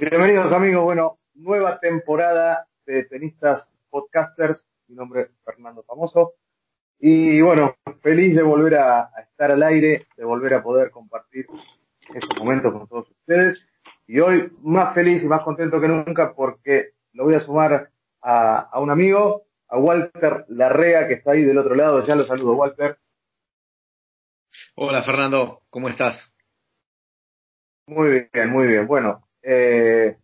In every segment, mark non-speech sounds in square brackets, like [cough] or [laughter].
Bienvenidos amigos, bueno, nueva temporada de tenistas podcasters, mi nombre es Fernando Famoso. Y bueno, feliz de volver a, estar al aire, de volver a poder compartir estos momentos con todos ustedes y hoy más feliz y más contento que nunca porque lo voy a sumar a, a un amigo, a Walter Larrea que está ahí del otro lado, ya lo saludo Walter. Hola Fernando, ¿cómo estás? Muy bien, muy bien. Bueno, eh,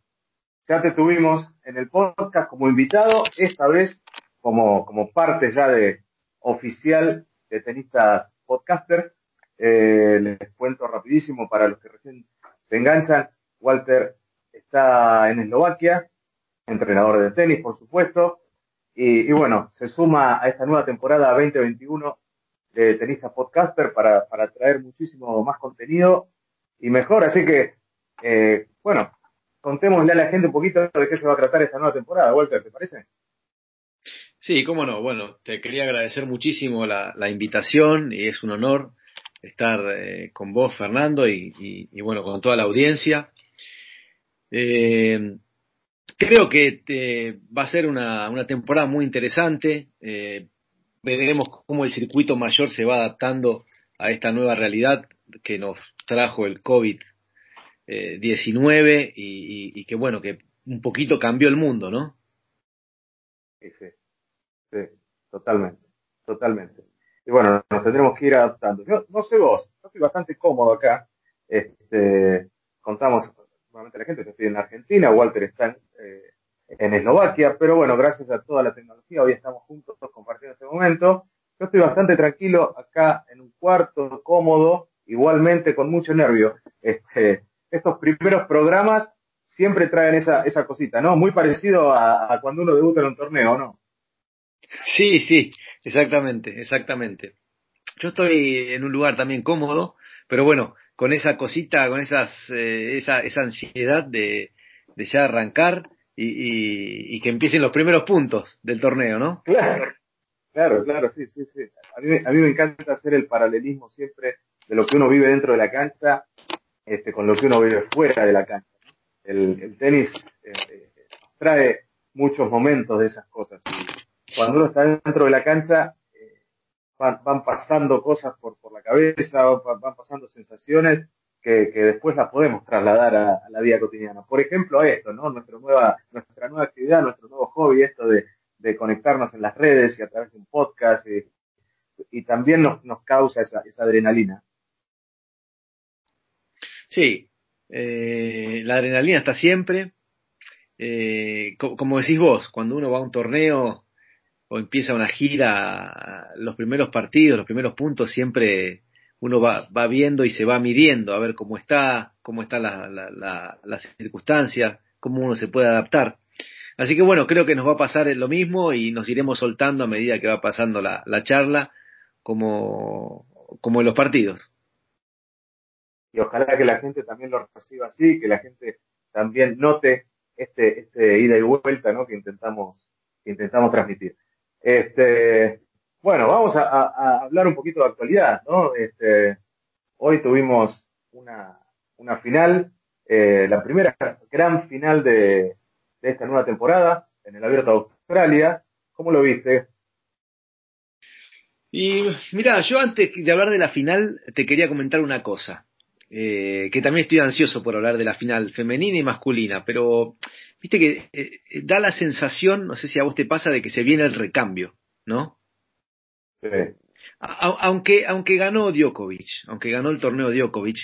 ya te tuvimos en el podcast como invitado, esta vez como, como parte ya de oficial de tenistas podcasters. Eh, les cuento rapidísimo para los que recién se enganchan. Walter está en Eslovaquia, entrenador de tenis, por supuesto. Y, bueno, se suma a esta nueva temporada 2021 de Tenistas Podcaster para, para traer muchísimo más contenido y mejor. Así que eh, bueno, contémosle a la gente un poquito de qué se va a tratar esta nueva temporada, Walter, ¿te parece? Sí, cómo no. Bueno, te quería agradecer muchísimo la, invitación y es un honor estar eh, con vos, Fernando, y, bueno, con toda la audiencia. Eh, creo que va a ser una, temporada muy interesante. Eh, veremos cómo el circuito mayor se va adaptando a esta nueva realidad que nos trajo el COVID 19 y, que bueno, que un poquito cambió el mundo, ¿no? Sí, sí, sí, totalmente, totalmente. Y bueno, nos tendremos que ir adaptando. Yo no sé vos, yo estoy bastante cómodo acá. Este, contamos la gente que estoy en Argentina, Walter está en, eh, en Eslovaquia, pero bueno, gracias a toda la tecnología, hoy estamos juntos compartiendo este momento. Yo estoy bastante tranquilo acá en un cuarto, cómodo, igualmente con mucho nervio. Este, estos primeros programas siempre traen esa cosita, ¿no? Muy parecido a, cuando uno debuta en un torneo, ¿no? Sí, sí, exactamente, exactamente. Yo estoy en un lugar también cómodo, pero bueno, con esa cosita, con esas, eh, esa, esa ansiedad de, ya arrancar y, y, que empiecen los primeros puntos del torneo, ¿no? Claro, claro, claro, sí, sí, sí. A mí, a mí me encanta hacer el paralelismo siempre de lo que uno vive dentro de la cancha este, con lo que uno vive fuera de la cancha. El, tenis eh, trae muchos momentos de esas cosas. Y cuando uno está dentro de la cancha, eh, van, pasando cosas por, por la cabeza, van, pasando sensaciones que, que, después las podemos trasladar a, la vida cotidiana. Por ejemplo, esto, ¿no? Nuestra nueva, nuestra nueva actividad, nuestro nuevo hobby, esto de, de conectarnos en las redes y a través de un podcast, y, y también nos, nos causa esa, esa adrenalina. Sí, eh, la adrenalina está siempre. Eh, como decís vos, cuando uno va a un torneo o empieza una gira, los primeros partidos, los primeros puntos, siempre uno va, va viendo y se va midiendo a ver cómo está, cómo están la, la, las circunstancias, cómo uno se puede adaptar. Así que bueno, creo que nos va a pasar lo mismo y nos iremos soltando a medida que va pasando la, la charla, como, como en los partidos y ojalá que la gente también lo reciba así, que la gente también note este, este ida y vuelta, ¿no? Que intentamos, que intentamos transmitir. Este, bueno, vamos a, hablar un poquito de actualidad, ¿no? Este, hoy tuvimos una, final, eh, la primera gran final de esta nueva temporada en el Abierto de Australia. ¿Cómo lo viste? Y mira, yo antes de hablar de la final te quería comentar una cosa. Eh, que también estoy ansioso por hablar de la final femenina y masculina, pero viste que eh, da la sensación, no sé si a vos te pasa, de que se viene el recambio, ¿no? Sí. aunque, aunque ganó Djokovic, aunque ganó el torneo Djokovic,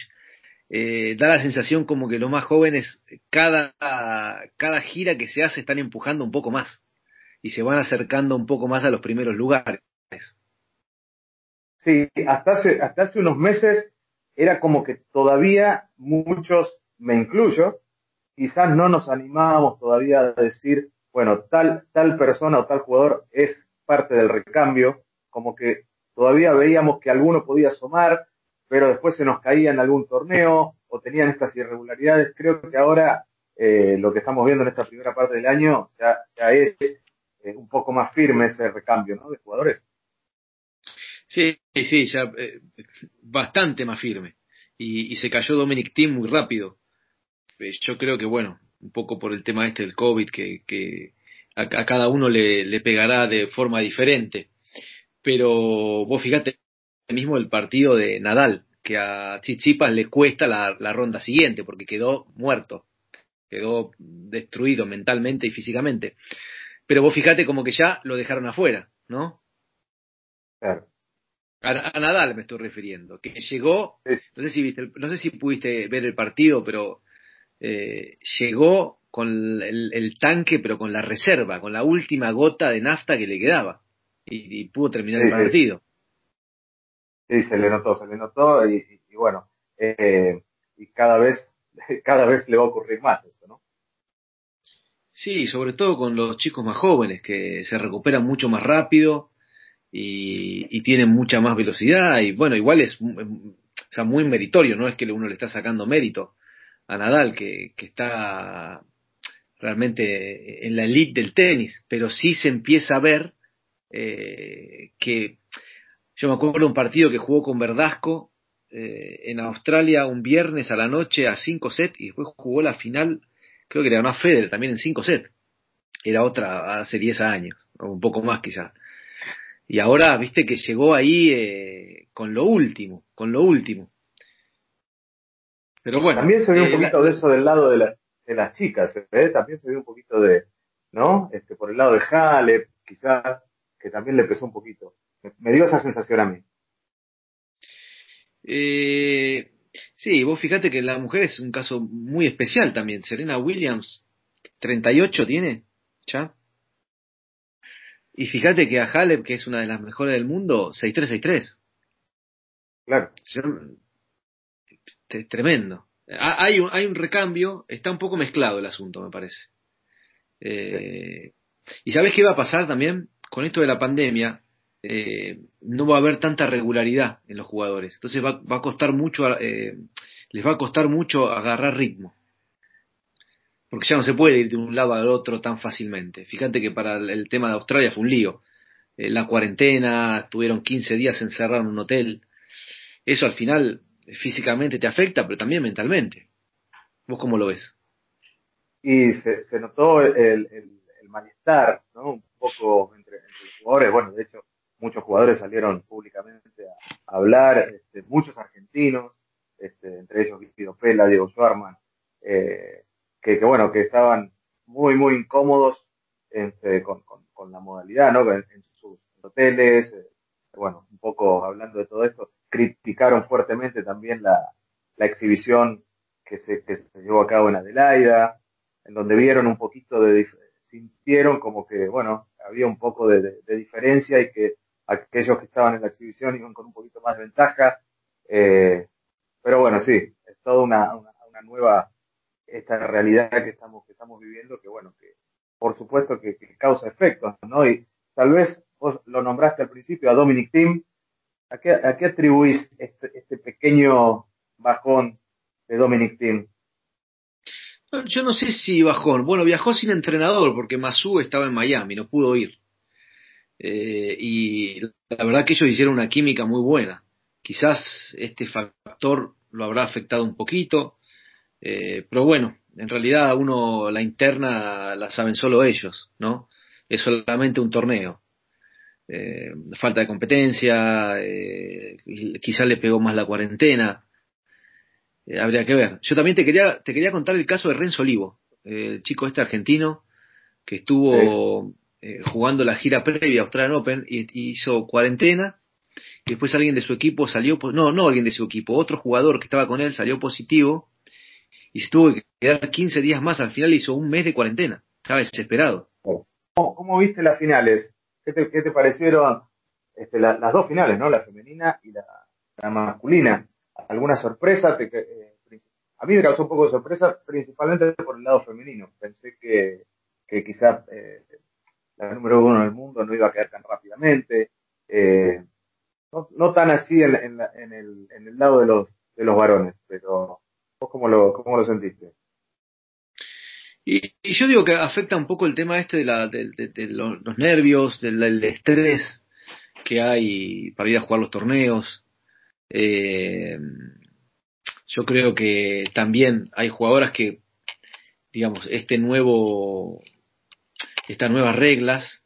eh, da la sensación como que los más jóvenes, cada, cada gira que se hace están empujando un poco más y se van acercando un poco más a los primeros lugares. Sí, hasta hace, hasta hace unos meses era como que todavía muchos, me incluyo, quizás no nos animábamos todavía a decir, bueno, tal, tal persona o tal jugador es parte del recambio, como que todavía veíamos que alguno podía asomar, pero después se nos caía en algún torneo o tenían estas irregularidades. Creo que ahora eh, lo que estamos viendo en esta primera parte del año ya, ya es eh, un poco más firme ese recambio ¿no? de jugadores. Sí, sí, ya eh, bastante más firme. Y, se cayó Dominic Team muy rápido. Eh, yo creo que, bueno, un poco por el tema este del COVID, que, que a, cada uno le, le pegará de forma diferente. Pero vos fíjate mismo el partido de Nadal, que a Chichipas le cuesta la, la ronda siguiente, porque quedó muerto, quedó destruido mentalmente y físicamente. Pero vos fíjate como que ya lo dejaron afuera, ¿no? Claro. A, a, Nadal me estoy refiriendo, que llegó, no sé si viste, no sé si pudiste ver el partido, pero eh, llegó con el, el, tanque, pero con la reserva, con la última gota de nafta que le quedaba, y, y pudo terminar sí, el partido. Sí. sí. se le notó, se le notó, y, y, y bueno, eh, y cada vez, [laughs] cada vez le va a ocurrir más eso, ¿no? Sí, sobre todo con los chicos más jóvenes, que se recuperan mucho más rápido y, tienen mucha más velocidad, y bueno, igual es o sea, muy meritorio, no es que uno le está sacando mérito a Nadal, que, que está realmente en la elite del tenis, pero sí se empieza a ver eh, que yo me acuerdo de un partido que jugó con Verdasco eh, en Australia un viernes a la noche a 5 sets y después jugó la final, creo que le ganó a Federer también en 5 sets. Era otra hace 10 años, o un poco más quizás. Y ahora, viste que llegó ahí eh, con lo último, con lo último. Pero bueno. También se ve un eh, poquito la... de eso del lado de, la, de las chicas, ¿eh? También se ve un poquito de, ¿no? Este, por el lado de Halep, quizás, que también le pesó un poquito. Me, me dio esa sensación a mí. Eh, sí, vos fíjate que la mujer es un caso muy especial también. Serena Williams, 38 tiene, ya. Y fíjate que a Halep, que es una de las mejores del mundo, 6-3-6-3. Claro. Tremendo. Hay un, hay un recambio, está un poco mezclado el asunto, me parece. Eh, ¿Y sabes qué va a pasar también? Con esto de la pandemia, eh, no va a haber tanta regularidad en los jugadores. Entonces va, va a costar mucho, eh, les va a costar mucho agarrar ritmo. Porque ya no se puede ir de un lado al otro tan fácilmente. Fíjate que para el tema de Australia fue un lío. Eh, la cuarentena, tuvieron 15 días encerrados en un hotel. Eso al final físicamente te afecta, pero también mentalmente. ¿Vos cómo lo ves? Y se, notó el, malestar, ¿no? Un poco entre, los jugadores. Bueno, de hecho, muchos jugadores salieron públicamente a, a hablar, este, muchos argentinos, este, entre ellos Guido Pela, Diego Schwarman, eh, que, que, bueno, que estaban muy, muy incómodos este, con, con, con, la modalidad, ¿no? En, en sus hoteles, eh, bueno, un poco hablando de todo esto, criticaron fuertemente también la, la exhibición que se, que se llevó a cabo en Adelaida, en donde vieron un poquito de, sintieron como que, bueno, había un poco de, de, diferencia y que aquellos que estaban en la exhibición iban con un poquito más de ventaja. Eh, pero bueno, sí, es toda una, una, nueva, esta realidad que estamos, que estamos viviendo, que bueno, que por supuesto que, causa efectos, ¿no? Y tal vez vos lo nombraste al principio a Dominic Thiem, ¿a qué, a qué atribuís este, este pequeño bajón de Dominic Thiem? Yo no sé si bajón. Bueno, viajó sin entrenador porque Masu estaba en Miami, no pudo ir. Eh, y la verdad que ellos hicieron una química muy buena. Quizás este factor lo habrá afectado un poquito, eh, pero bueno, en realidad uno la interna la saben solo ellos, ¿no? Es solamente un torneo. Eh, falta de competencia, eh, quizás le pegó más la cuarentena, eh, habría que ver. Yo también te quería, te quería contar el caso de Renzo Olivo, el chico este argentino que estuvo eh, jugando la gira previa a Australian Open y, y, hizo cuarentena. Y después alguien de su equipo salió, no, no alguien de su equipo, otro jugador que estaba con él salió positivo y se tuvo que quedar 15 días más. Al final hizo un mes de cuarentena. Estaba desesperado. ¿Cómo, cómo viste las finales? ¿Qué te, parecieron este, la, las dos finales, no? La femenina y la, la masculina. ¿Alguna sorpresa? Te, eh, a mí me causó un poco de sorpresa, principalmente por el lado femenino. Pensé que, que quizás eh, la número uno del mundo no iba a quedar tan rápidamente. Eh, no, tan así en, en, en, el, en el lado de los, de los varones, pero, ¿Vos cómo sentiste? Y, yo digo que afecta un poco el tema este de, la, de, los, nervios, del, estrés que hay para ir a jugar los torneos. Eh, yo creo que también hay jugadoras que, digamos, este nuevo, estas nuevas reglas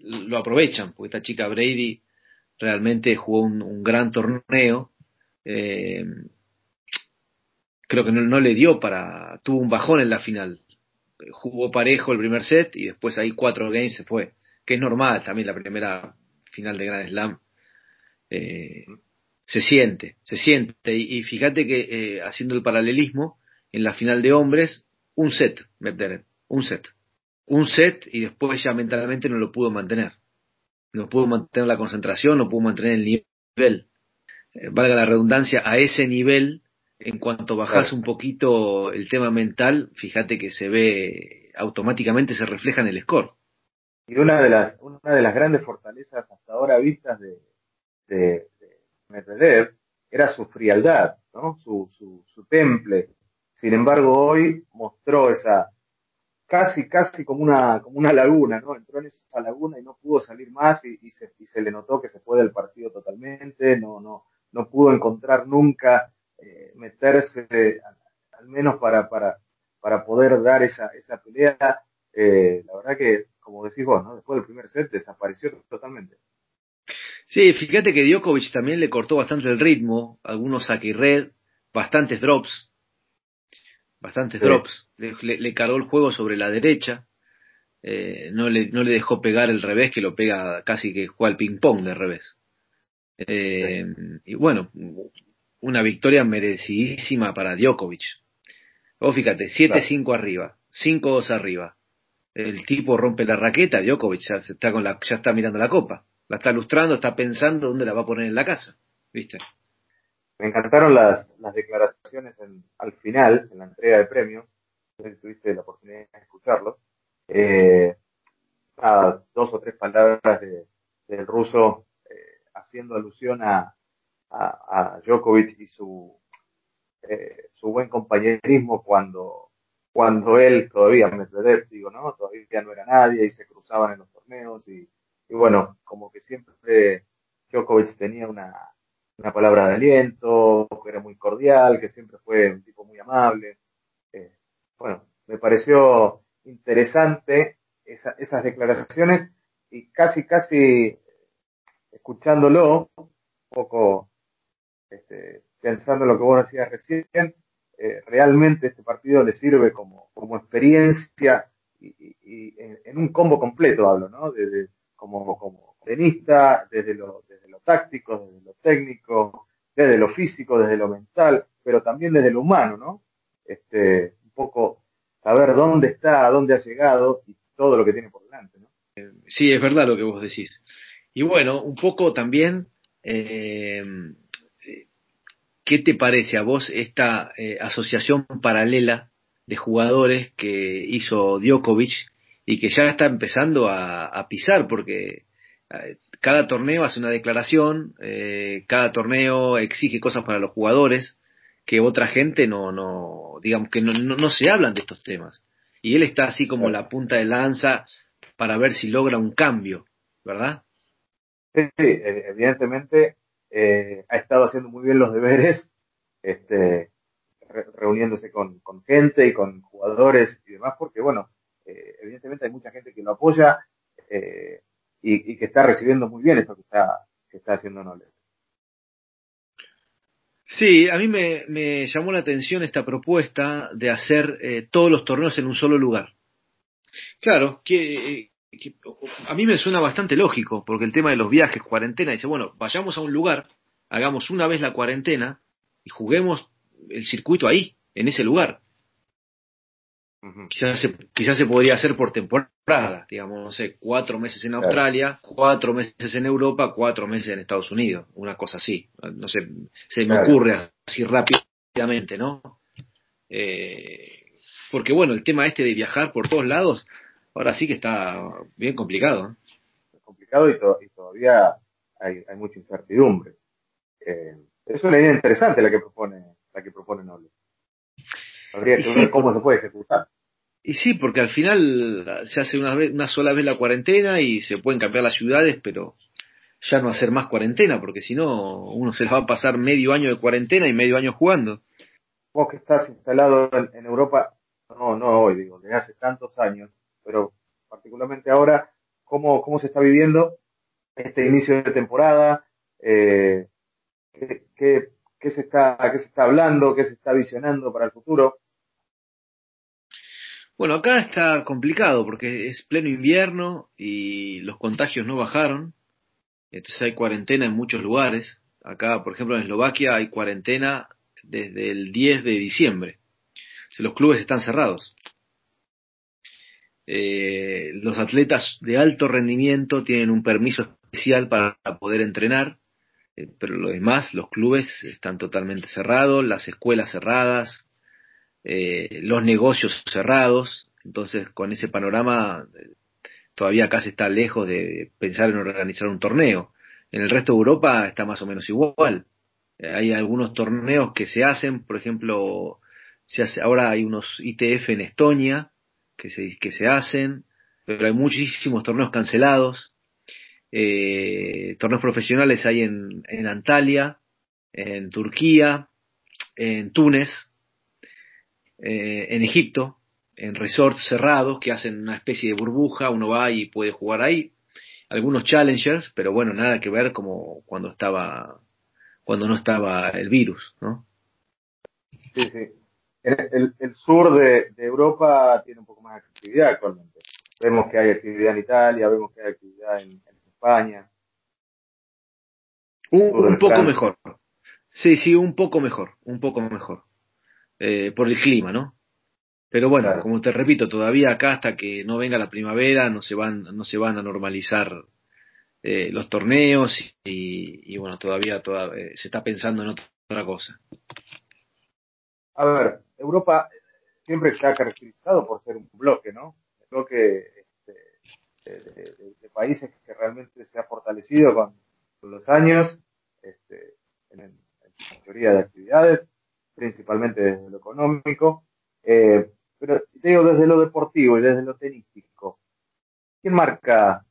lo aprovechan, porque esta chica Brady realmente jugó un, gran torneo. Eh, creo que no, le dio para, tuvo un bajón en la final. Jugó parejo el primer set y después ahí cuatro games se fue, que es normal también la primera final de Grand Slam. Eh, se siente, se siente. Y, fíjate que eh, haciendo el paralelismo, en la final de hombres, un set, un set. Un set y después ya mentalmente no lo pudo mantener. No pudo mantener la concentración, no pudo mantener el nivel. Eh, valga la redundancia, a ese nivel en cuanto bajas un poquito el tema mental, fíjate que se ve automáticamente se refleja en el score. Y una de las una de las grandes fortalezas hasta ahora vistas de, de, Medvedev era su frialdad, ¿no? Su, su, su temple. Sin embargo, hoy mostró esa casi casi como una como una laguna, ¿no? Entró en esa laguna y no pudo salir más y, y, se, y se le notó que se fue del partido totalmente, no no no pudo encontrar nunca eh, meterse, al menos para, para, para poder dar esa, esa pelea. Eh, la verdad que, como decís vos, ¿no? después del primer set desapareció totalmente. Sí, fíjate que Djokovic también le cortó bastante el ritmo, algunos saque red, bastantes drops, bastantes drops, le, le, cargó el juego sobre la derecha, eh, no, le, no le dejó pegar el revés, que lo pega casi que juega al ping-pong de revés. Eh, y bueno, una victoria merecidísima para Djokovic. Vos fíjate, 7-5 arriba, 5-2 arriba. El tipo rompe la raqueta, Djokovic ya, está con la, ya está mirando la copa. La está lustrando, está pensando dónde la va a poner en la casa. ¿Viste? Me encantaron las, las declaraciones al final, en la entrega de premios. No sé si tuviste la oportunidad de escucharlo. Eh, dos o tres palabras de, del ruso eh, haciendo alusión a Djokovic y su, eh, su buen compañerismo cuando, cuando él todavía, Medvedev, digo, ¿no? Todavía no era nadie y se cruzaban en los torneos y, bueno, como que siempre Djokovic tenía una, una palabra de aliento, que era muy cordial, que siempre fue un tipo muy amable. Eh, bueno, me pareció interesante esa, esas declaraciones y casi, casi escuchándolo, un poco este, lo que vos decías recién, eh, realmente este partido le sirve como, como experiencia y, y, en, un combo completo hablo, ¿no? Desde, como, como tenista, desde lo, desde lo táctico, desde lo técnico, desde lo físico, desde lo mental, pero también desde lo humano, ¿no? Este, un poco saber dónde está, dónde ha llegado y todo lo que tiene por delante, ¿no? Sí, es verdad lo que vos decís. Y bueno, un poco también eh, ¿Qué te parece a vos esta eh, asociación paralela de jugadores que hizo Djokovic y que ya está empezando a, pisar porque eh, cada torneo hace una declaración, eh, cada torneo exige cosas para los jugadores que otra gente no, no digamos que no, se hablan de estos temas. Y él está así como la punta de lanza para ver si logra un cambio, ¿verdad? Sí, evidentemente eh, ha estado haciendo muy bien los deberes, este, reuniéndose con, gente y con jugadores y demás, porque bueno, eh, evidentemente hay mucha gente que lo apoya eh, y, que está recibiendo muy bien esto que está, que está haciendo. Sí, a mí me, llamó la atención esta propuesta de hacer todos los torneos en un solo lugar. Claro, que, a mí me suena bastante lógico, porque el tema de los viajes, cuarentena, dice, bueno, vayamos a un lugar, hagamos una vez la cuarentena y juguemos el circuito ahí, en ese lugar. quizás, se, quizás se podría hacer por temporada, digamos, no sé, cuatro meses en Australia, cuatro meses en Europa, cuatro meses en Estados Unidos, una cosa así. No sé, se me ocurre así rápidamente, ¿no? Eh, porque bueno, el tema este de viajar por todos lados, ahora sí que está bien complicado. Complicado y, todavía hay, mucha incertidumbre. Eh, es una idea interesante la que propone, la que propone Noble. Habría que ver cómo se puede ejecutar. Y sí, porque al final se hace una, vez, una sola vez la cuarentena y se pueden cambiar las ciudades, pero ya no hacer más cuarentena, porque si no, uno se les va a pasar medio año de cuarentena y medio año jugando. Vos que estás instalado en, Europa, no, no hoy, digo, desde hace tantos años, pero particularmente ahora, ¿cómo, cómo se está viviendo este inicio de temporada? Eh, ¿qué, qué, se está, ¿Qué se está hablando? ¿Qué se está visionando para el futuro? Bueno, acá está complicado porque es pleno invierno y los contagios no bajaron. Entonces hay cuarentena en muchos lugares. Acá, por ejemplo, en Eslovaquia hay cuarentena desde el 10 de diciembre. los clubes están cerrados. Eh, los atletas de alto rendimiento tienen un permiso especial para poder entrenar, eh, pero lo demás, los clubes están totalmente cerrados, las escuelas cerradas, eh, los negocios cerrados. Entonces, con ese panorama, todavía casi está lejos de pensar en organizar un torneo. En el resto de Europa está más o menos igual. Eh, hay algunos torneos que se hacen, por ejemplo, ahora hay unos ITF en Estonia que se, que se hacen, pero hay muchísimos torneos cancelados. Eh, torneos profesionales hay en, en Antalya, en Turquía, en Túnez, eh, en Egipto, en resorts cerrados que hacen una especie de burbuja, uno va y puede jugar ahí. Algunos challengers, pero bueno, nada que ver como cuando estaba, cuando no estaba el virus, ¿no? El, el, sur de, Europa tiene un poco más de actividad actualmente. Vemos que hay actividad en Italia, vemos que hay actividad en, España. Un, poco mejor. Sí, sí, un poco mejor, un poco mejor. Eh, por el clima, ¿no? Pero bueno, como te repito, todavía acá hasta que no venga la primavera no se van, no se van a normalizar eh, los torneos y, bueno, todavía, eh, se está pensando en otra cosa. A ver, Europa siempre se ha caracterizado por ser un bloque, ¿no? Un bloque este, de, países que realmente se ha fortalecido con, los años, este, en, en, mayoría de actividades, principalmente desde lo económico. Eh, pero te digo desde lo deportivo y desde lo tenístico, ¿quién marca,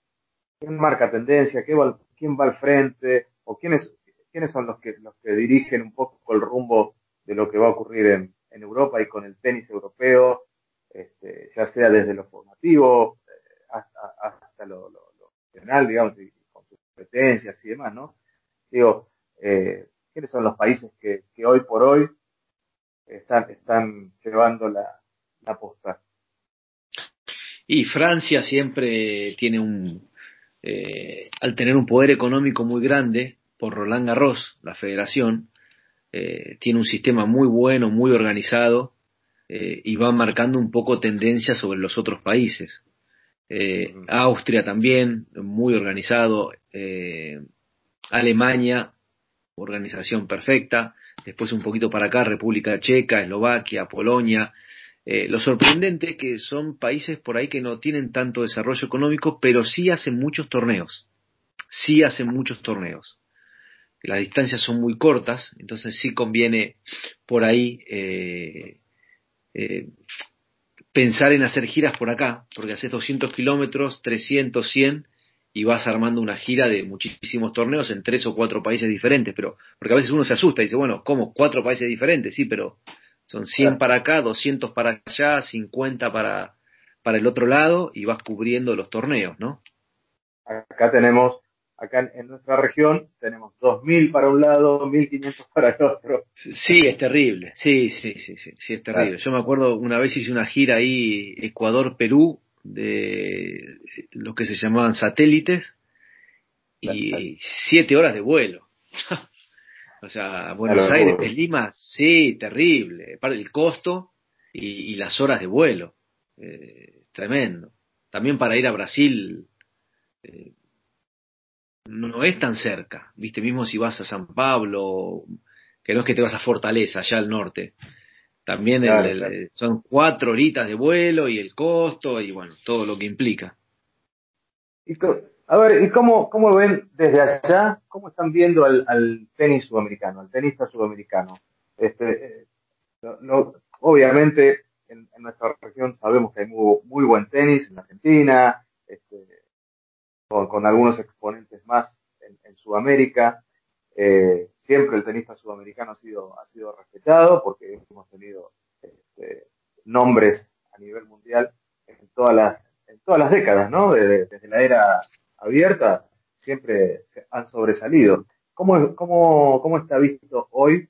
quién marca tendencia? ¿Quién va al frente? ¿O quiénes, quiénes son los que, los que dirigen un poco el rumbo de lo que va a ocurrir en, en Europa y con el tenis europeo, este, ya sea desde lo formativo eh, hasta, hasta lo, lo, lo digamos, y con sus competencias y demás, ¿no? Digo, eh, ¿quiénes son los países que, hoy por hoy están, están llevando la, apostar. Y Francia siempre tiene un, eh, al tener un poder económico muy grande, por Roland Garros, la federación, eh, tiene un sistema muy bueno, muy organizado, eh, y va marcando un poco tendencia sobre los otros países. Austria también, muy organizado, Alemania, organización perfecta, después un poquito para acá, República Checa, Eslovaquia, Polonia, eh, lo sorprendente es que son países por ahí que no tienen tanto desarrollo económico, pero sí hacen muchos torneos. Sí hacen muchos torneos. Las distancias son muy cortas, entonces sí conviene por ahí eh, eh, pensar en hacer giras por acá, porque haces 200 kilómetros, 300, 100 y vas armando una gira de muchísimos torneos en tres o cuatro países diferentes, pero porque a veces uno se asusta y dice, bueno, ¿cómo? ¿Cuatro países diferentes? Sí, pero son 100 para acá, 200 para allá, 50 para, para el otro lado y vas cubriendo los torneos, ¿no? Acá tenemos, acá en nuestra región, tenemos 2.000 para un lado, 1.500 para el otro. Sí, es terrible. Sí, sí, sí, sí, sí es terrible. Yo me acuerdo una vez hice una gira ahí, Ecuador-Perú, de lo que se llamaban satélites, y siete horas de vuelo. [laughs] O sea, Buenos Aires, Lima, sí, terrible. Para el costo y, las horas de vuelo. Eh, tremendo. También para ir a Brasil eh, no es tan cerca. Viste, mismo si vas a San Pablo, que no es que te vas a Fortaleza, allá al norte. También son cuatro horitas de vuelo y el costo y bueno, todo lo que implica. A ver, ¿y cómo, cómo ven desde allá? ¿Cómo están viendo al, tenis sudamericano, al tenista sudamericano? Este, obviamente en, nuestra región sabemos que hay muy, muy buen tenis en Argentina, este, con, algunos exponentes más en, Sudamérica. Eh, siempre el tenista sudamericano ha sido, ha sido respetado porque hemos tenido este, nombres a nivel mundial en todas las, en todas las décadas, ¿no? Desde, desde la era abierta siempre se han sobresalido. ¿Cómo, cómo, cómo está visto hoy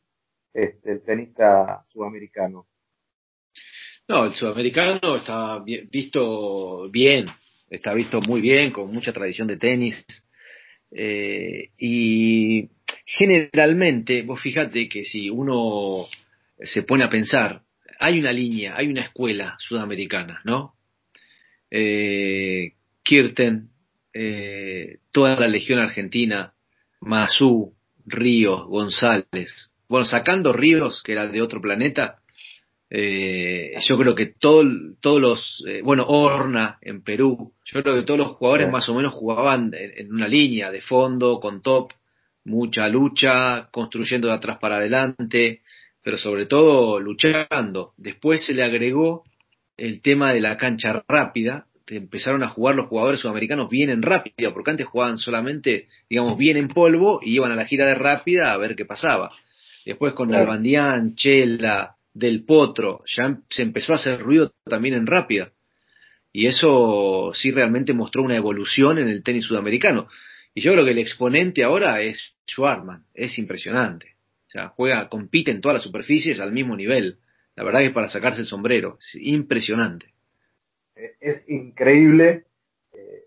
este, el tenista sudamericano? No, el sudamericano está visto bien, está visto muy bien, con mucha tradición de tenis. Eh, y generalmente, vos fíjate que si uno se pone a pensar, hay una línea, hay una escuela sudamericana, ¿no? Eh, Kirten, eh, toda la Legión Argentina, Mazú, Ríos, González. Bueno, sacando Ríos, que era de otro planeta, eh, yo creo que todo, todos los, eh, bueno, Horna en Perú, yo creo que todos los jugadores más o menos jugaban en, una línea de fondo, con top, mucha lucha, construyendo de atrás para adelante, pero sobre todo luchando. Después se le agregó el tema de la cancha rápida, empezaron a jugar los jugadores sudamericanos bien en rápida, porque antes jugaban solamente, digamos, bien en polvo y iban a la gira de rápida a ver qué pasaba. Después con el Albandián, Chela, Del Potro, ya em, se empezó a hacer ruido también en rápida. Y eso sí realmente mostró una evolución en el tenis sudamericano. Y yo creo que el exponente ahora es Schwarman, es impresionante. O sea, juega, compite en todas las superficies al mismo nivel. La verdad que es para sacarse el sombrero, es impresionante. Es increíble eh,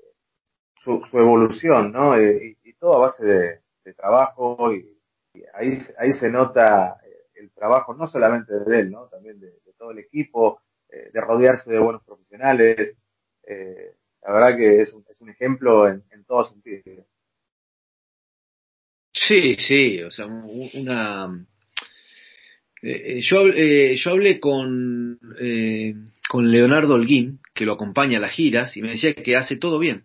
su, evolución, ¿no? Eh, y, todo a base de, trabajo y, ahí, ahí se nota eh, el trabajo no solamente de él, ¿no? También de, todo el equipo, de rodearse de buenos profesionales. la verdad que es un, es un ejemplo en, en todo sentido. Sí, sí, o sea, una... Eh, yo, eh, yo hablé con, eh, con Leonardo Holguín, que lo acompaña a las giras, y me decía que hace todo bien.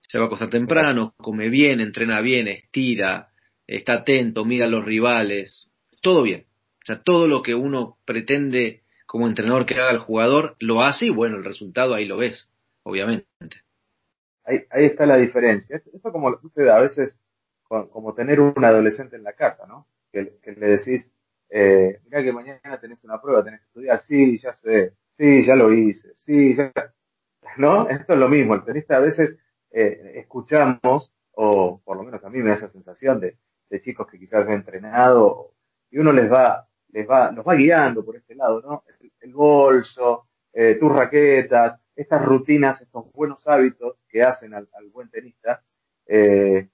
Se va a acostar temprano, come bien, entrena bien, estira, está atento, mira a los rivales, todo bien. O sea, todo lo que uno pretende como entrenador que haga el jugador, lo hace y bueno, el resultado ahí lo ves, obviamente. Ahí, ahí está la diferencia. Esto como a veces como tener un adolescente en la casa, ¿no? Que, le decís, eh, mira que mañana tenés una prueba, tenés que estudiar, sí, ya sé, sí, ya lo hice, sí, ya, ¿no? Esto es lo mismo, el tenista a veces eh, escuchamos, o por lo menos a mí me da esa sensación de, de chicos que quizás han entrenado, y uno les va, les va, nos va guiando por este lado, ¿no? El, bolso, eh, tus raquetas, estas rutinas, estos buenos hábitos que hacen al, buen tenista, eh,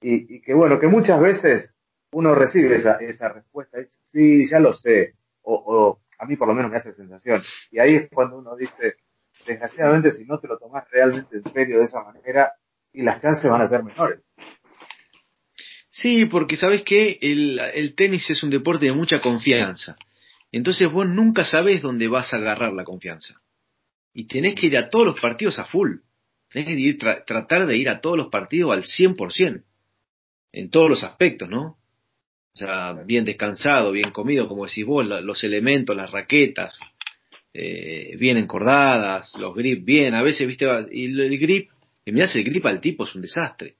y, que bueno, que muchas veces uno recibe esa, esa respuesta, es, sí, ya lo sé, o, a mí por lo menos me hace sensación. Y ahí es cuando uno dice, desgraciadamente si no te lo tomas realmente en serio de esa manera, y las chances van a ser menores. Sí, porque sabes que el, el tenis es un deporte de mucha confianza. Entonces vos nunca sabes dónde vas a agarrar la confianza. Y tenés que ir a todos los partidos a full. Tenés que ir, tratar de ir a todos los partidos al 100% en todos los aspectos, ¿no? O sea, bien descansado, bien comido, como decís vos, los elementos, las raquetas, eh, bien encordadas, los grips bien, a veces, viste, y el grip, y mirás el grip al tipo es un desastre.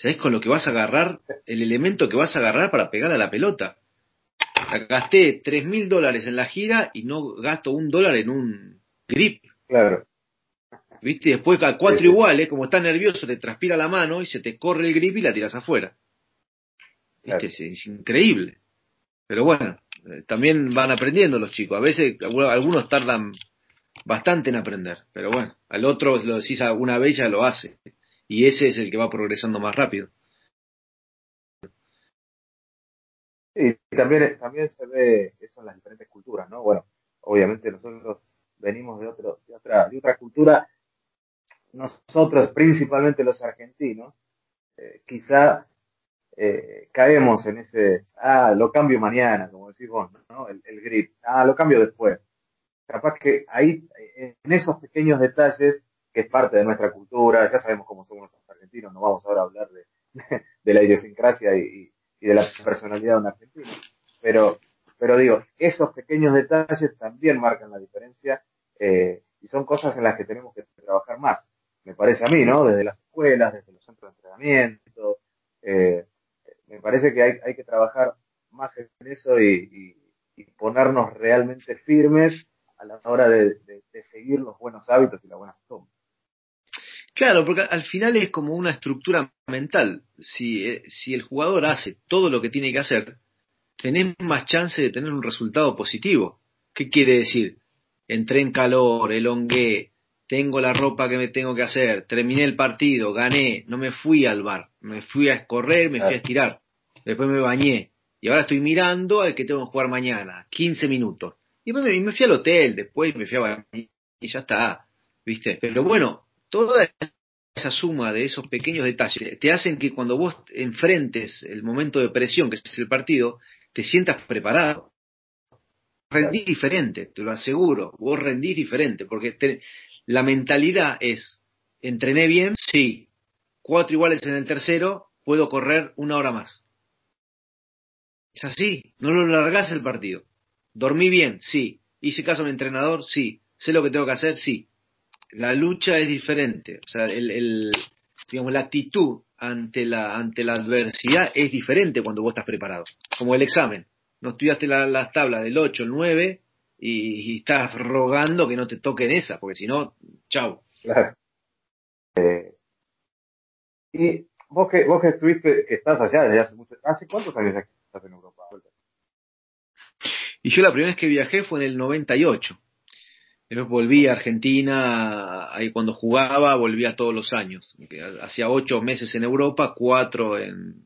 ¿Sabés con lo que vas a agarrar, el elemento que vas a agarrar para pegar a la pelota? Gasté tres mil dólares en la gira y no gasto un dólar en un grip. Claro. ¿Viste? Después a cuatro iguales, como estás nervioso, te transpira la mano y se te corre el grip y la tiras afuera. Es, increíble. Pero bueno, eh, también van aprendiendo los chicos. A veces algunos tardan bastante en aprender, pero bueno, al otro lo decís alguna vez ya lo hace. Y ese es el que va progresando más rápido. Y también, también se ve eso en las diferentes culturas, ¿no? Bueno, obviamente nosotros venimos de, otro, de, otra, de otra cultura nosotros, principalmente los argentinos, eh, quizá eh, caemos en ese, ah, lo cambio mañana, como decís vos, ¿no? El, grip, ah, lo cambio después. Capaz que ahí, en esos pequeños detalles, que es parte de nuestra cultura, ya sabemos cómo somos los argentinos, no vamos ahora a hablar de, [laughs] de, la idiosincrasia y, y, de la personalidad de un argentino, pero pero digo, esos pequeños detalles también marcan la diferencia eh, y son cosas en las que tenemos que trabajar más, me parece a mí, ¿no? Desde las escuelas, desde los centros de entrenamiento, eh, me parece que hay, hay que trabajar más en eso y, ponernos realmente firmes a la hora de, seguir los buenos hábitos y la buena costumbre. Claro, porque al final es como una estructura mental. Si, eh, si el jugador hace todo lo que tiene que hacer, tenés más chance de tener un resultado positivo. ¿Qué quiere decir? Entré en calor, elongué, tengo la ropa que me tengo que hacer, terminé el partido, gané, no me fui al bar, me fui a correr, me fui a estirar, después me bañé y ahora estoy mirando al que tengo que jugar mañana, 15 minutos. Y me, me fui al hotel, después me fui a bañar y ya está, ¿viste? Pero bueno, toda esa suma de esos pequeños detalles te hacen que cuando vos enfrentes el momento de presión, que es el partido, te sientas preparado. Rendís diferente, te lo aseguro, vos rendís diferente, porque te, la mentalidad es, entrené bien, sí, cuatro iguales en el tercero, puedo correr una hora más. Es así, no lo largás el partido. Dormí bien, sí. Hice caso a mi entrenador, sí. Sé lo que tengo que hacer, sí. La lucha es diferente. O sea, el, digamos, la actitud ante la, ante la adversidad es diferente cuando vos estás preparado. Como el examen. No estudiaste las tablas del 8, el 9, y, estás rogando que no te toquen esa, porque si no, chau. Claro. Eh, y vos que, vos que estuviste, que estás allá desde hace mucho, ¿hace cuántos años estás en Europa? Y yo la primera vez que viajé fue en el 98. Después volví a Argentina, ahí cuando jugaba volvía todos los años. Hacía ocho meses en Europa, cuatro en,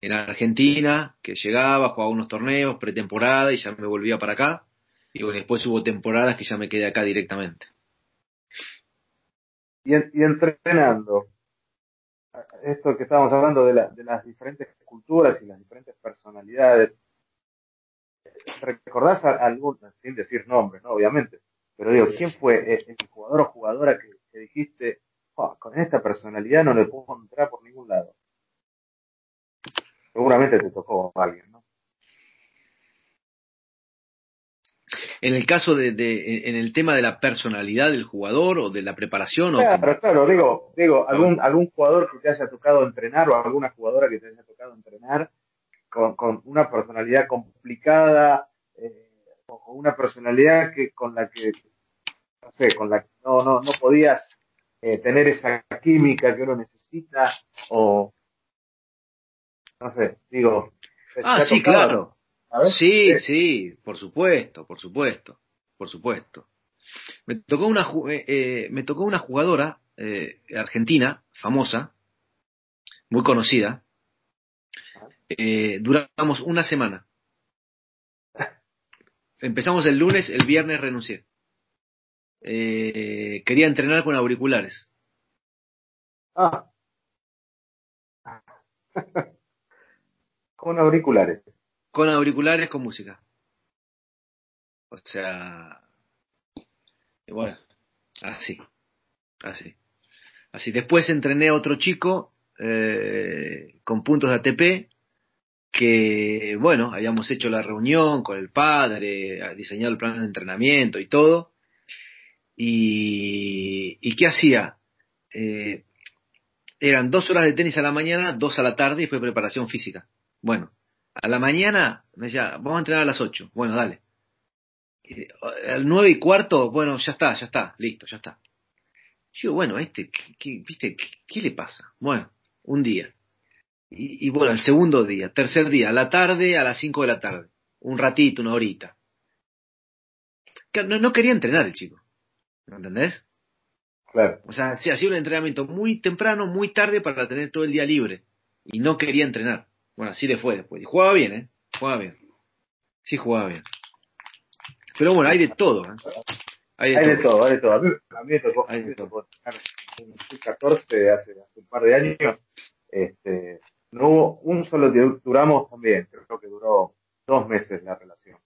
en Argentina, que llegaba, jugaba unos torneos, pretemporada y ya me volvía para acá. Y después hubo temporadas que ya me quedé acá directamente. Y, entrenando, esto que estábamos hablando de, de las diferentes culturas y las diferentes personalidades, ¿recordás algún, sin decir nombres, ¿no? Obviamente, pero digo, ¿quién fue el, jugador o jugadora que, dijiste, con esta personalidad no le puedo entrar por ningún lado? Seguramente te tocó a alguien, ¿no? en el caso de, de, en el tema de la personalidad del jugador o de la preparación claro, claro, digo, digo, algún, algún jugador que te haya tocado entrenar o alguna jugadora que te haya tocado entrenar con, con una personalidad complicada eh, o una personalidad que con la que no sé, con la que no, no, no podías eh, tener esa química que uno necesita o no sé, digo. Ah, sí, claro. Sí, sí, por supuesto, por supuesto, por supuesto. Me tocó una, eh, eh, me tocó una jugadora eh, argentina, famosa, muy conocida. duramos una semana. [laughs] Empezamos el lunes, el viernes renuncié. Quería entrenar con auriculares. Ah. con auriculares con auriculares con música. O sea, bueno, así, así. Así. Después entrené a otro chico eh, con puntos de ATP que, bueno, habíamos hecho la reunión con el padre, diseñado el plan de entrenamiento y todo. ¿Y, y qué hacía? Eh, eran dos horas de tenis a la mañana, dos a la tarde y fue preparación física. Bueno, a la mañana me decía, vamos a entrenar a las 8. Bueno, dale. Al 9 y cuarto, bueno, ya está, ya está, listo, ya está. Yo, bueno, este, ¿qué, viste, ¿qué, le pasa? Bueno, un día. Y, bueno, el segundo día, tercer día, a la tarde, a las 5 de la tarde. Un ratito, una horita. No, no quería entrenar el chico. ¿Me entendés? Claro. O sea, sí, hacía un entrenamiento muy temprano, muy tarde para tener todo el día libre. Y no quería entrenar. Bueno, así le fue después. Y jugaba bien, ¿eh? Jugaba bien. Sí, jugaba bien. Pero bueno, hay de todo, ¿eh? Hay de, todo. hay de todo. A mí, a mí me tocó, hay de todo. en 2014, hace, hace un par de años, este, no hubo un solo día, duramos también, creo que duró dos meses la relación.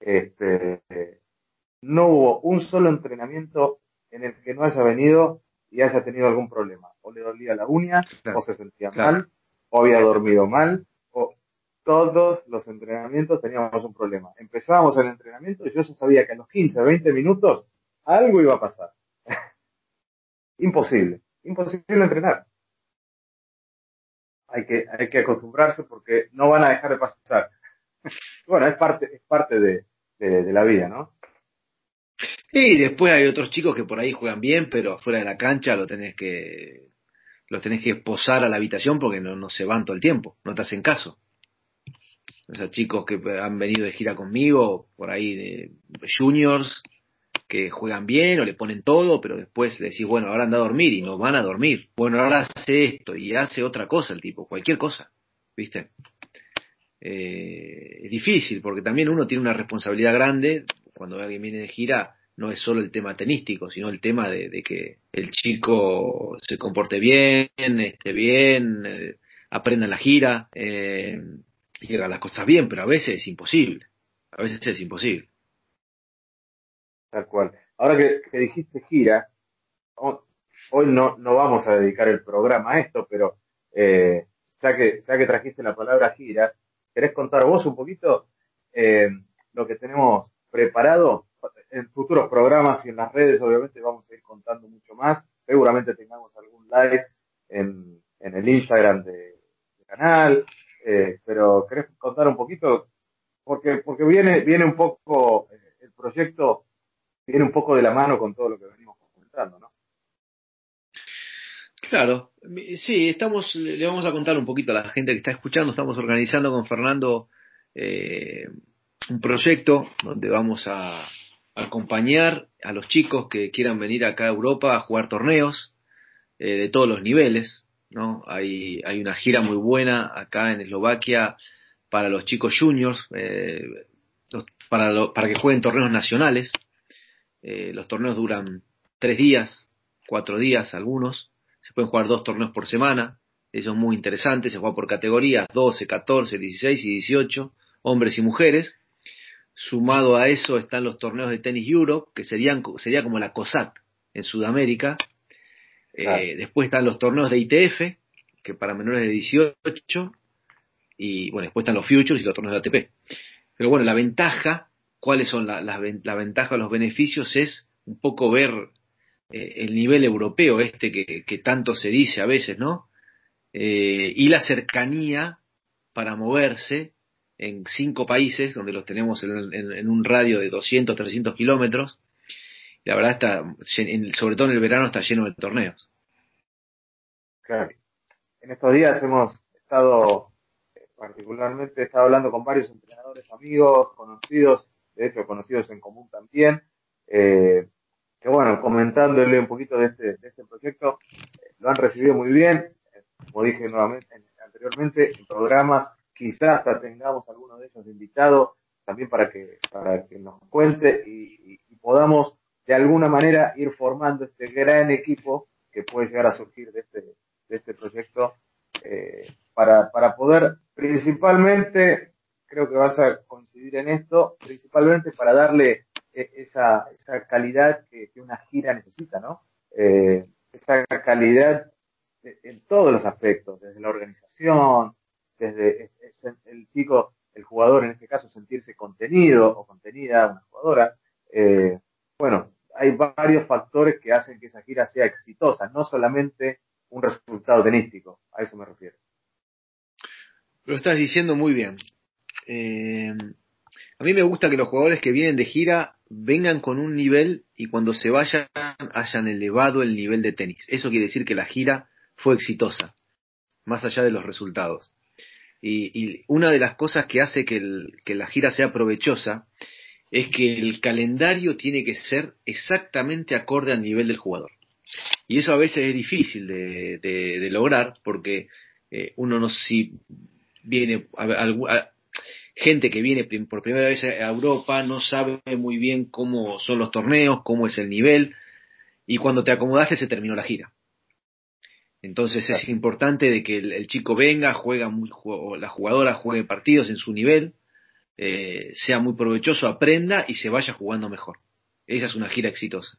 Este, no hubo un solo entrenamiento en el que no haya venido y haya tenido algún problema. O le dolía la uña, o se sentía mal, o había dormido mal, o todos los entrenamientos teníamos un problema. Empezábamos el entrenamiento y yo ya sabía que a los 15, 20 minutos algo iba a pasar. [laughs] imposible, imposible entrenar. Hay que, hay que acostumbrarse porque no van a dejar de pasar. [laughs] bueno, es parte, es parte de, de, la vida, ¿no? Y después hay otros chicos que por ahí juegan bien, pero fuera de la cancha lo tenés que, lo tenés que posar a la habitación porque no, no se van todo el tiempo, no te hacen caso. O sea, chicos que han venido de gira conmigo, por ahí de juniors, que juegan bien o le ponen todo, pero después le decís, bueno, ahora anda a dormir y no van a dormir. Bueno, ahora hace esto y hace otra cosa el tipo, cualquier cosa, ¿viste? Eh, es difícil porque también uno tiene una responsabilidad grande cuando alguien viene de gira. No es solo el tema tenístico, sino el tema de, que el chico se comporte bien, esté bien, eh, aprenda en la gira. Eh, y las cosas bien, pero a veces es imposible. A veces es imposible. Tal cual. Ahora que, dijiste gira, hoy no, no vamos a dedicar el programa a esto, pero eh, ya, que, ya que trajiste la palabra gira, ¿querés contar vos un poquito eh, lo que tenemos preparado? En futuros programas y en las redes, obviamente, vamos a ir contando mucho más. Seguramente tengamos algún live en, en el Instagram de, del canal, eh, pero ¿querés contar un poquito? Porque, porque viene, viene un poco, eh, el proyecto viene un poco de la mano con todo lo que venimos comentando, ¿no? Claro, sí, estamos, le vamos a contar un poquito a la gente que está escuchando, estamos organizando con Fernando eh, un proyecto donde vamos a acompañar a los chicos que quieran venir acá a Europa a jugar torneos de todos los niveles, ¿no? Hay, hay una gira muy buena acá en Eslovaquia para los chicos juniors, eh, para, para que jueguen torneos nacionales. Eh, los torneos duran tres días, cuatro días algunos. Se pueden jugar dos torneos por semana. Eso es muy interesante. Se juega por categorías 12, 14, 16 y 18, hombres y mujeres. Sumado a eso están los torneos de tenis Europe, que serían, sería como la COSAT en Sudamérica, eh, después están los torneos de ITF, que para menores de 18, y bueno, después están los Futures y los torneos de ATP. Pero bueno, la ventaja, ¿cuáles son la, la, ventaja, los beneficios? Es un poco ver eh, el nivel europeo este que, tanto se dice a veces, ¿no? Eh, y la cercanía para moverse en cinco países, donde los tenemos en, un radio de 200, 300 kilómetros, la verdad está, sobre todo en el verano, está lleno de torneos. Claro. En estos días hemos estado, particularmente, he estado hablando con varios entrenadores amigos, conocidos, de hecho conocidos en común también, eh, que bueno, comentándole un poquito de este, de este proyecto, eh, lo han recibido muy bien, como dije nuevamente anteriormente, en programas, quizás hasta tengamos alguno de ellos invitado, también para que, para que nos cuente y podamos de alguna manera ir formando este gran equipo que puede llegar a surgir de este, de este proyecto eh, para, para poder principalmente, creo que vas a coincidir en esto, principalmente para darle e, esa, esa calidad que, una gira necesita, ¿no? Eh, esa calidad en todos los aspectos, desde la organización, desde el chico, el jugador en este caso sentirse contenido o contenida, una jugadora, eh, bueno, hay varios factores que hacen que esa gira sea exitosa, no solamente un resultado tenístico, a eso me refiero. Lo estás diciendo muy bien. Eh, a mí me gusta que los jugadores que vienen de gira vengan con un nivel y cuando se vayan hayan elevado el nivel de tenis. Eso quiere decir que la gira fue exitosa, más allá de los resultados. Y, una de las cosas que hace que, la gira sea provechosa es que el calendario tiene que ser exactamente acorde al nivel del jugador. Y eso a veces es difícil de, lograr porque eh, uno no si viene gente que viene por primera vez a Europa no sabe muy bien cómo son los torneos, cómo es el nivel y cuando te acomodaste se terminó la gira. Entonces es importante de que el, chico venga, juega muy, o la jugadora juegue partidos en su nivel eh, sea muy provechoso, aprenda y se vaya jugando mejor. Esa es una gira exitosa.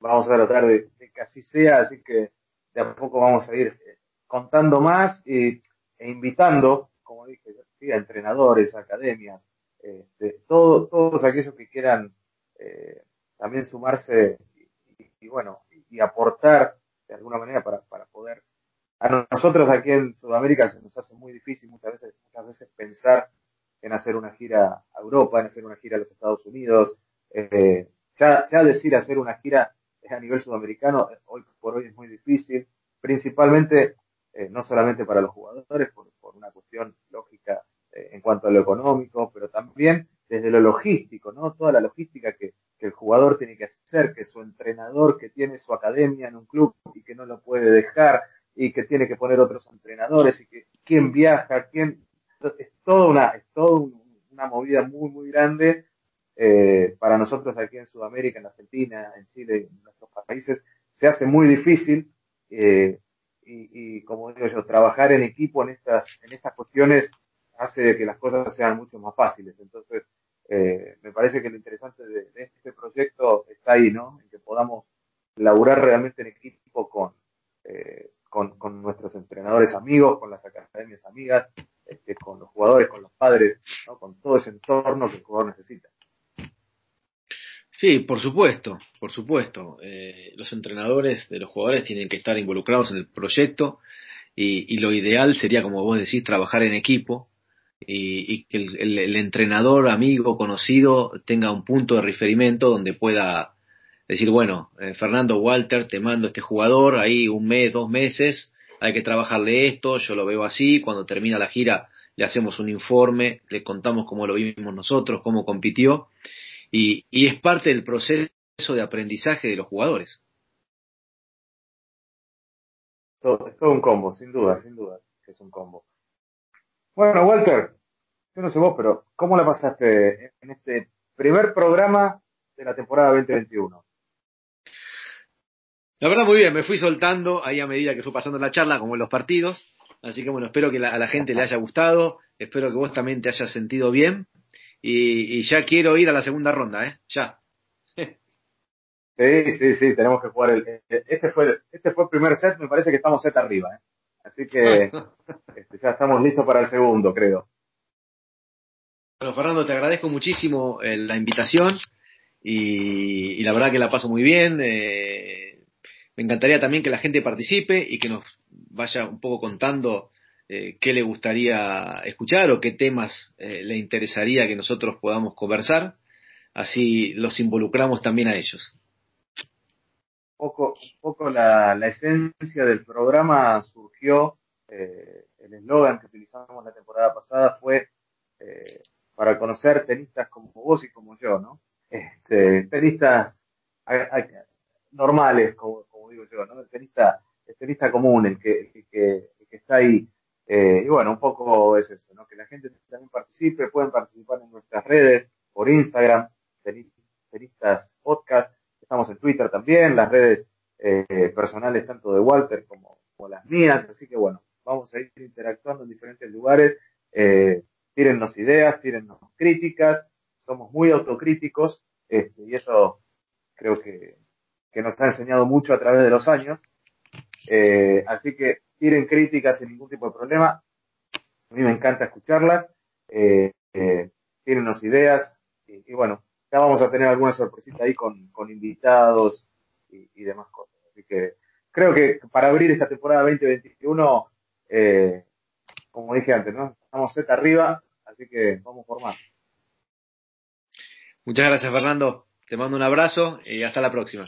Vamos a tratar de, que así sea, así que de a poco vamos a ir eh, contando más y, e invitando, como dije, ¿sí? a entrenadores, a academias, este, todo, todos aquellos que quieran eh, también sumarse y, y, bueno, y aportar de alguna manera para, para poder a nosotros aquí en Sudamérica se nos hace muy difícil muchas veces, muchas veces pensar en hacer una gira a Europa, en hacer una gira a los Estados Unidos. Eh, ya, ya decir hacer una gira a nivel sudamericano, hoy por hoy es muy difícil, principalmente, eh, no solamente para los jugadores, por, por una cuestión lógica eh, en cuanto a lo económico, pero también desde lo logístico, ¿no? Toda la logística que, que el jugador tiene que hacer, que su entrenador que tiene su academia en un club y que no lo puede dejar, y que tiene que poner otros entrenadores y que quién viaja, quién es toda una es toda una movida muy muy grande eh, para nosotros aquí en Sudamérica, en Argentina, en Chile, en nuestros países se hace muy difícil eh, y, y, como digo yo trabajar en equipo en estas en estas cuestiones hace que las cosas sean mucho más fáciles. Entonces eh, me parece que lo interesante de, este proyecto está ahí, ¿no? En que podamos laburar realmente en equipo con eh, con, con, nuestros entrenadores amigos, con las academias amigas, este, con los jugadores, con los padres, con todo ese entorno que el jugador necesita. Sí, por supuesto, por supuesto. Eh, los entrenadores de los jugadores tienen que estar involucrados en el proyecto y lo ideal sería, como vos decís, trabajar en equipo y, y que el, entrenador amigo conocido tenga un punto de referimiento donde pueda decir, bueno, eh, Fernando Walter, te mando este jugador, ahí un mes, dos meses, hay que trabajarle esto, yo lo veo así, cuando termina la gira le hacemos un informe, le contamos cómo lo vimos nosotros, cómo compitió, y, y es parte del proceso de aprendizaje de los jugadores. Es todo un combo, sin duda, sin duda, es un combo. Bueno, Walter, yo no sé vos, pero ¿cómo la pasaste en este primer programa de la temporada 2021? La verdad muy bien, me fui soltando ahí a medida que fue pasando la charla, como en los partidos. Así que bueno, espero que la, a la gente le haya gustado, espero que vos también te hayas sentido bien. Y, y ya quiero ir a la segunda ronda, ¿eh? Ya. Sí, sí, sí, tenemos que jugar el, este fue, este fue el primer set, me parece que estamos set arriba, ¿eh? Así que [laughs] este, ya estamos listos para el segundo, creo. Bueno, Fernando, te agradezco muchísimo eh, la invitación y, y, la verdad que la paso muy bien. Eh, me encantaría también que la gente participe y que nos vaya un poco contando eh, qué le gustaría escuchar o qué temas le interesaría que nosotros podamos conversar. Así los involucramos también a ellos. Poco, poco la, la esencia del programa surgió, eh, el eslogan que utilizamos la temporada pasada fue eh, para conocer tenistas como vos y como yo, ¿no? Este, tenistas normales, como, como digo yo, ¿no? El tenista, el tenista común, el que, el que, el que está ahí. Eh, y bueno, un poco es eso, ¿no? Que la gente también participe, pueden participar en nuestras redes, por Instagram, Tenistas Podcast, estamos en Twitter también, las redes eh, personales tanto de Walter como, las mías, así que bueno, vamos a ir interactuando en diferentes lugares, eh, tírennos ideas, tírennos críticas, somos muy autocríticos, este, y eso creo que, que nos ha enseñado mucho a través de los años. Eh, así que tiren críticas sin ningún tipo de problema. A mí me encanta escucharlas. Eh, eh, tírennos ideas. Y, bueno, ya vamos a tener alguna sorpresita ahí con, invitados y, demás cosas. Así que creo que para abrir esta temporada 2021, eh, como dije antes, ¿no? Estamos set arriba, así que vamos por más. Muchas gracias, Fernando. Te mando un abrazo y hasta la próxima.